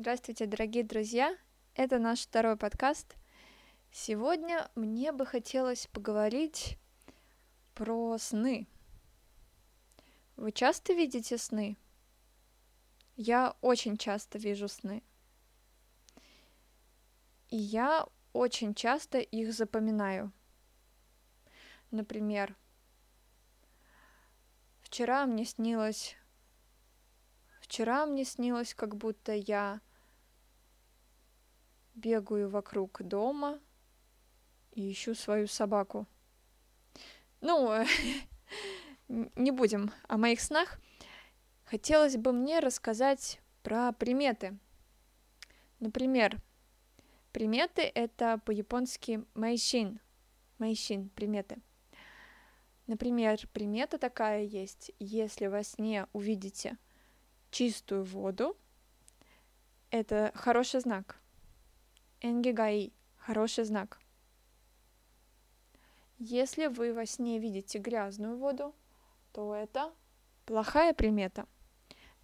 Здравствуйте, дорогие друзья! Это наш второй подкаст. Сегодня мне бы хотелось поговорить про сны. Вы часто видите сны? Я очень часто вижу сны. И я очень часто их запоминаю. Например, вчера мне снилось Вчера мне снилось, как будто я бегаю вокруг дома и ищу свою собаку. Ну, не будем о моих снах. Хотелось бы мне рассказать про приметы. Например, приметы — это по-японски мэйшин. Мэйшин — приметы. Например, примета такая есть. Если во сне увидите чистую воду, это хороший знак. Энгигаи – хороший знак. Если вы во сне видите грязную воду, то это плохая примета.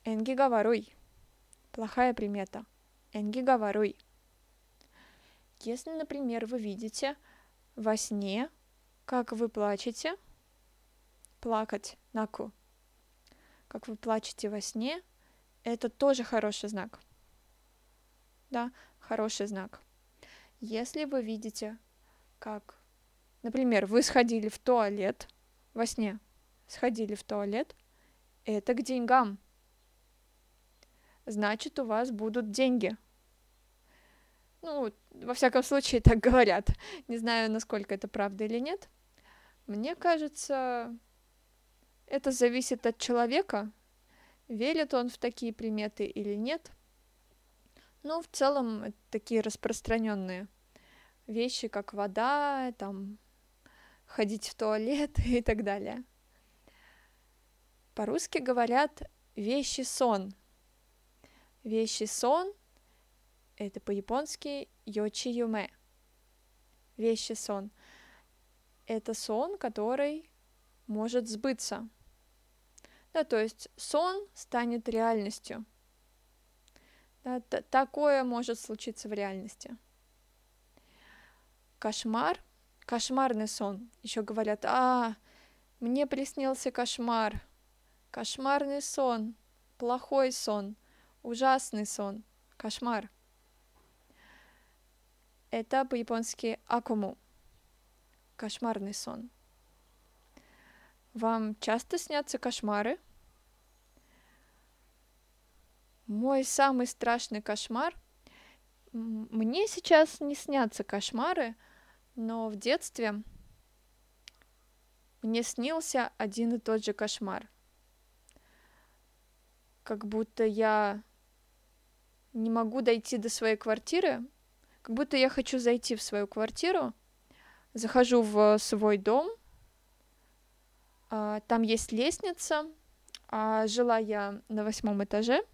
Энгигаваруй – плохая примета. Энгигаваруй. Если, например, вы видите во сне, как вы плачете, плакать, наку, как вы плачете во сне – это тоже хороший знак. Да, хороший знак. Если вы видите, как, например, вы сходили в туалет во сне, сходили в туалет, это к деньгам. Значит, у вас будут деньги. Ну, во всяком случае, так говорят. Не знаю, насколько это правда или нет. Мне кажется, это зависит от человека, верит он в такие приметы или нет. Но в целом такие распространенные вещи, как вода, там, ходить в туалет и так далее. По-русски говорят вещи сон. Вещи сон — это по-японски йочи юме. Вещи сон — это сон, который может сбыться — да, то есть сон станет реальностью. Да, такое может случиться в реальности. Кошмар, кошмарный сон. Еще говорят, а, мне приснился кошмар. Кошмарный сон, плохой сон, ужасный сон, кошмар. Это по-японски акуму. Кошмарный сон. Вам часто снятся кошмары? Мой самый страшный кошмар. Мне сейчас не снятся кошмары, но в детстве мне снился один и тот же кошмар. Как будто я не могу дойти до своей квартиры, как будто я хочу зайти в свою квартиру, захожу в свой дом — а, там есть лестница, а жила я на восьмом этаже.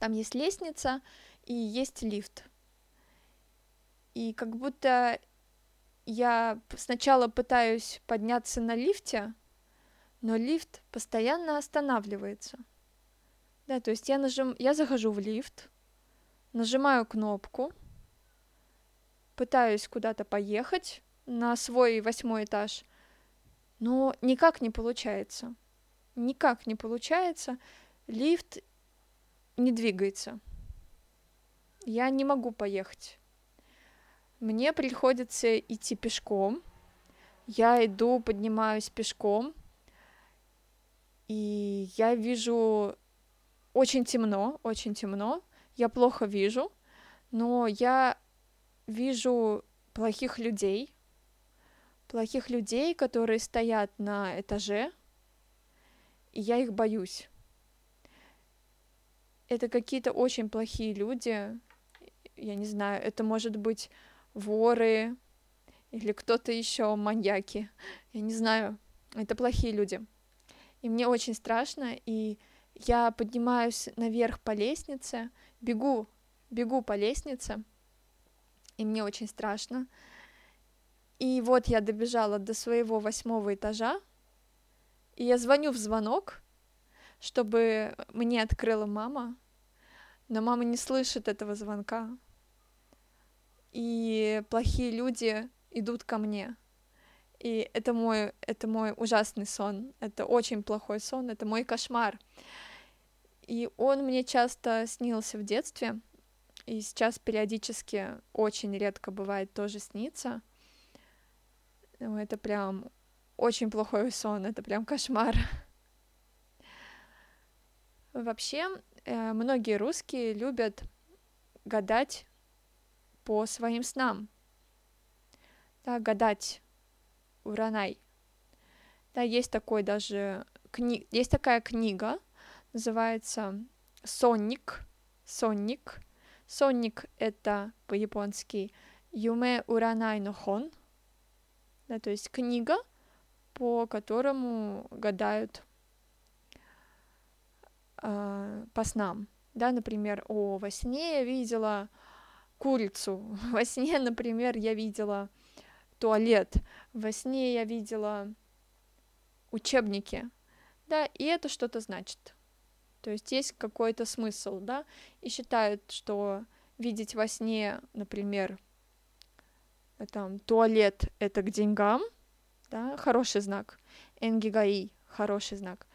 Там есть лестница и есть лифт. И как будто я сначала пытаюсь подняться на лифте, но лифт постоянно останавливается. Да, то есть я нажим, я захожу в лифт, нажимаю кнопку, пытаюсь куда-то поехать на свой восьмой этаж, но никак не получается. Никак не получается. Лифт не двигается. Я не могу поехать. Мне приходится идти пешком. Я иду, поднимаюсь пешком. И я вижу очень темно, очень темно. Я плохо вижу, но я вижу плохих людей, плохих людей, которые стоят на этаже, и я их боюсь. Это какие-то очень плохие люди, я не знаю, это может быть воры или кто-то еще маньяки, я не знаю, это плохие люди. И мне очень страшно, и я поднимаюсь наверх по лестнице, бегу, бегу по лестнице, и мне очень страшно. И вот я добежала до своего восьмого этажа, и я звоню в звонок, чтобы мне открыла мама, но мама не слышит этого звонка. И плохие люди идут ко мне. И это мой, это мой ужасный сон. Это очень плохой сон, это мой кошмар. И он мне часто снился в детстве, и сейчас периодически очень редко бывает тоже снится. Ну, это прям очень плохой сон, это прям кошмар. Вообще, э, многие русские любят гадать по своим снам. Да, гадать уранай. Да, есть такой даже кни... есть такая книга, называется Сонник. Сонник. Сонник это по-японски Юме Уранай но Хон. Да, то есть книга, по которому гадают э, по снам. Да, например, о, во сне я видела курицу, во сне, например, я видела туалет, во сне я видела учебники, да, и это что-то значит. То есть есть какой-то смысл, да, и считают, что видеть во сне, например, там, туалет — это к деньгам, да, хороший знак, энгигаи — хороший знак,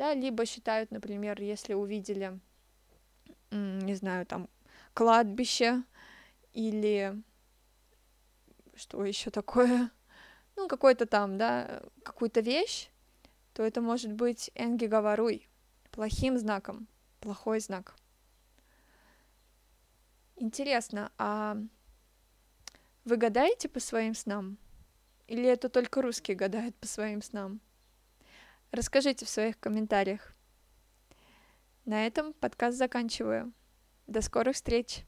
да, либо считают, например, если увидели, не знаю, там, кладбище или что еще такое, ну, какой-то там, да, какую-то вещь, то это может быть энги говоруй, плохим знаком, плохой знак. Интересно, а вы гадаете по своим снам? Или это только русские гадают по своим снам? Расскажите в своих комментариях. На этом подкаст заканчиваю. До скорых встреч!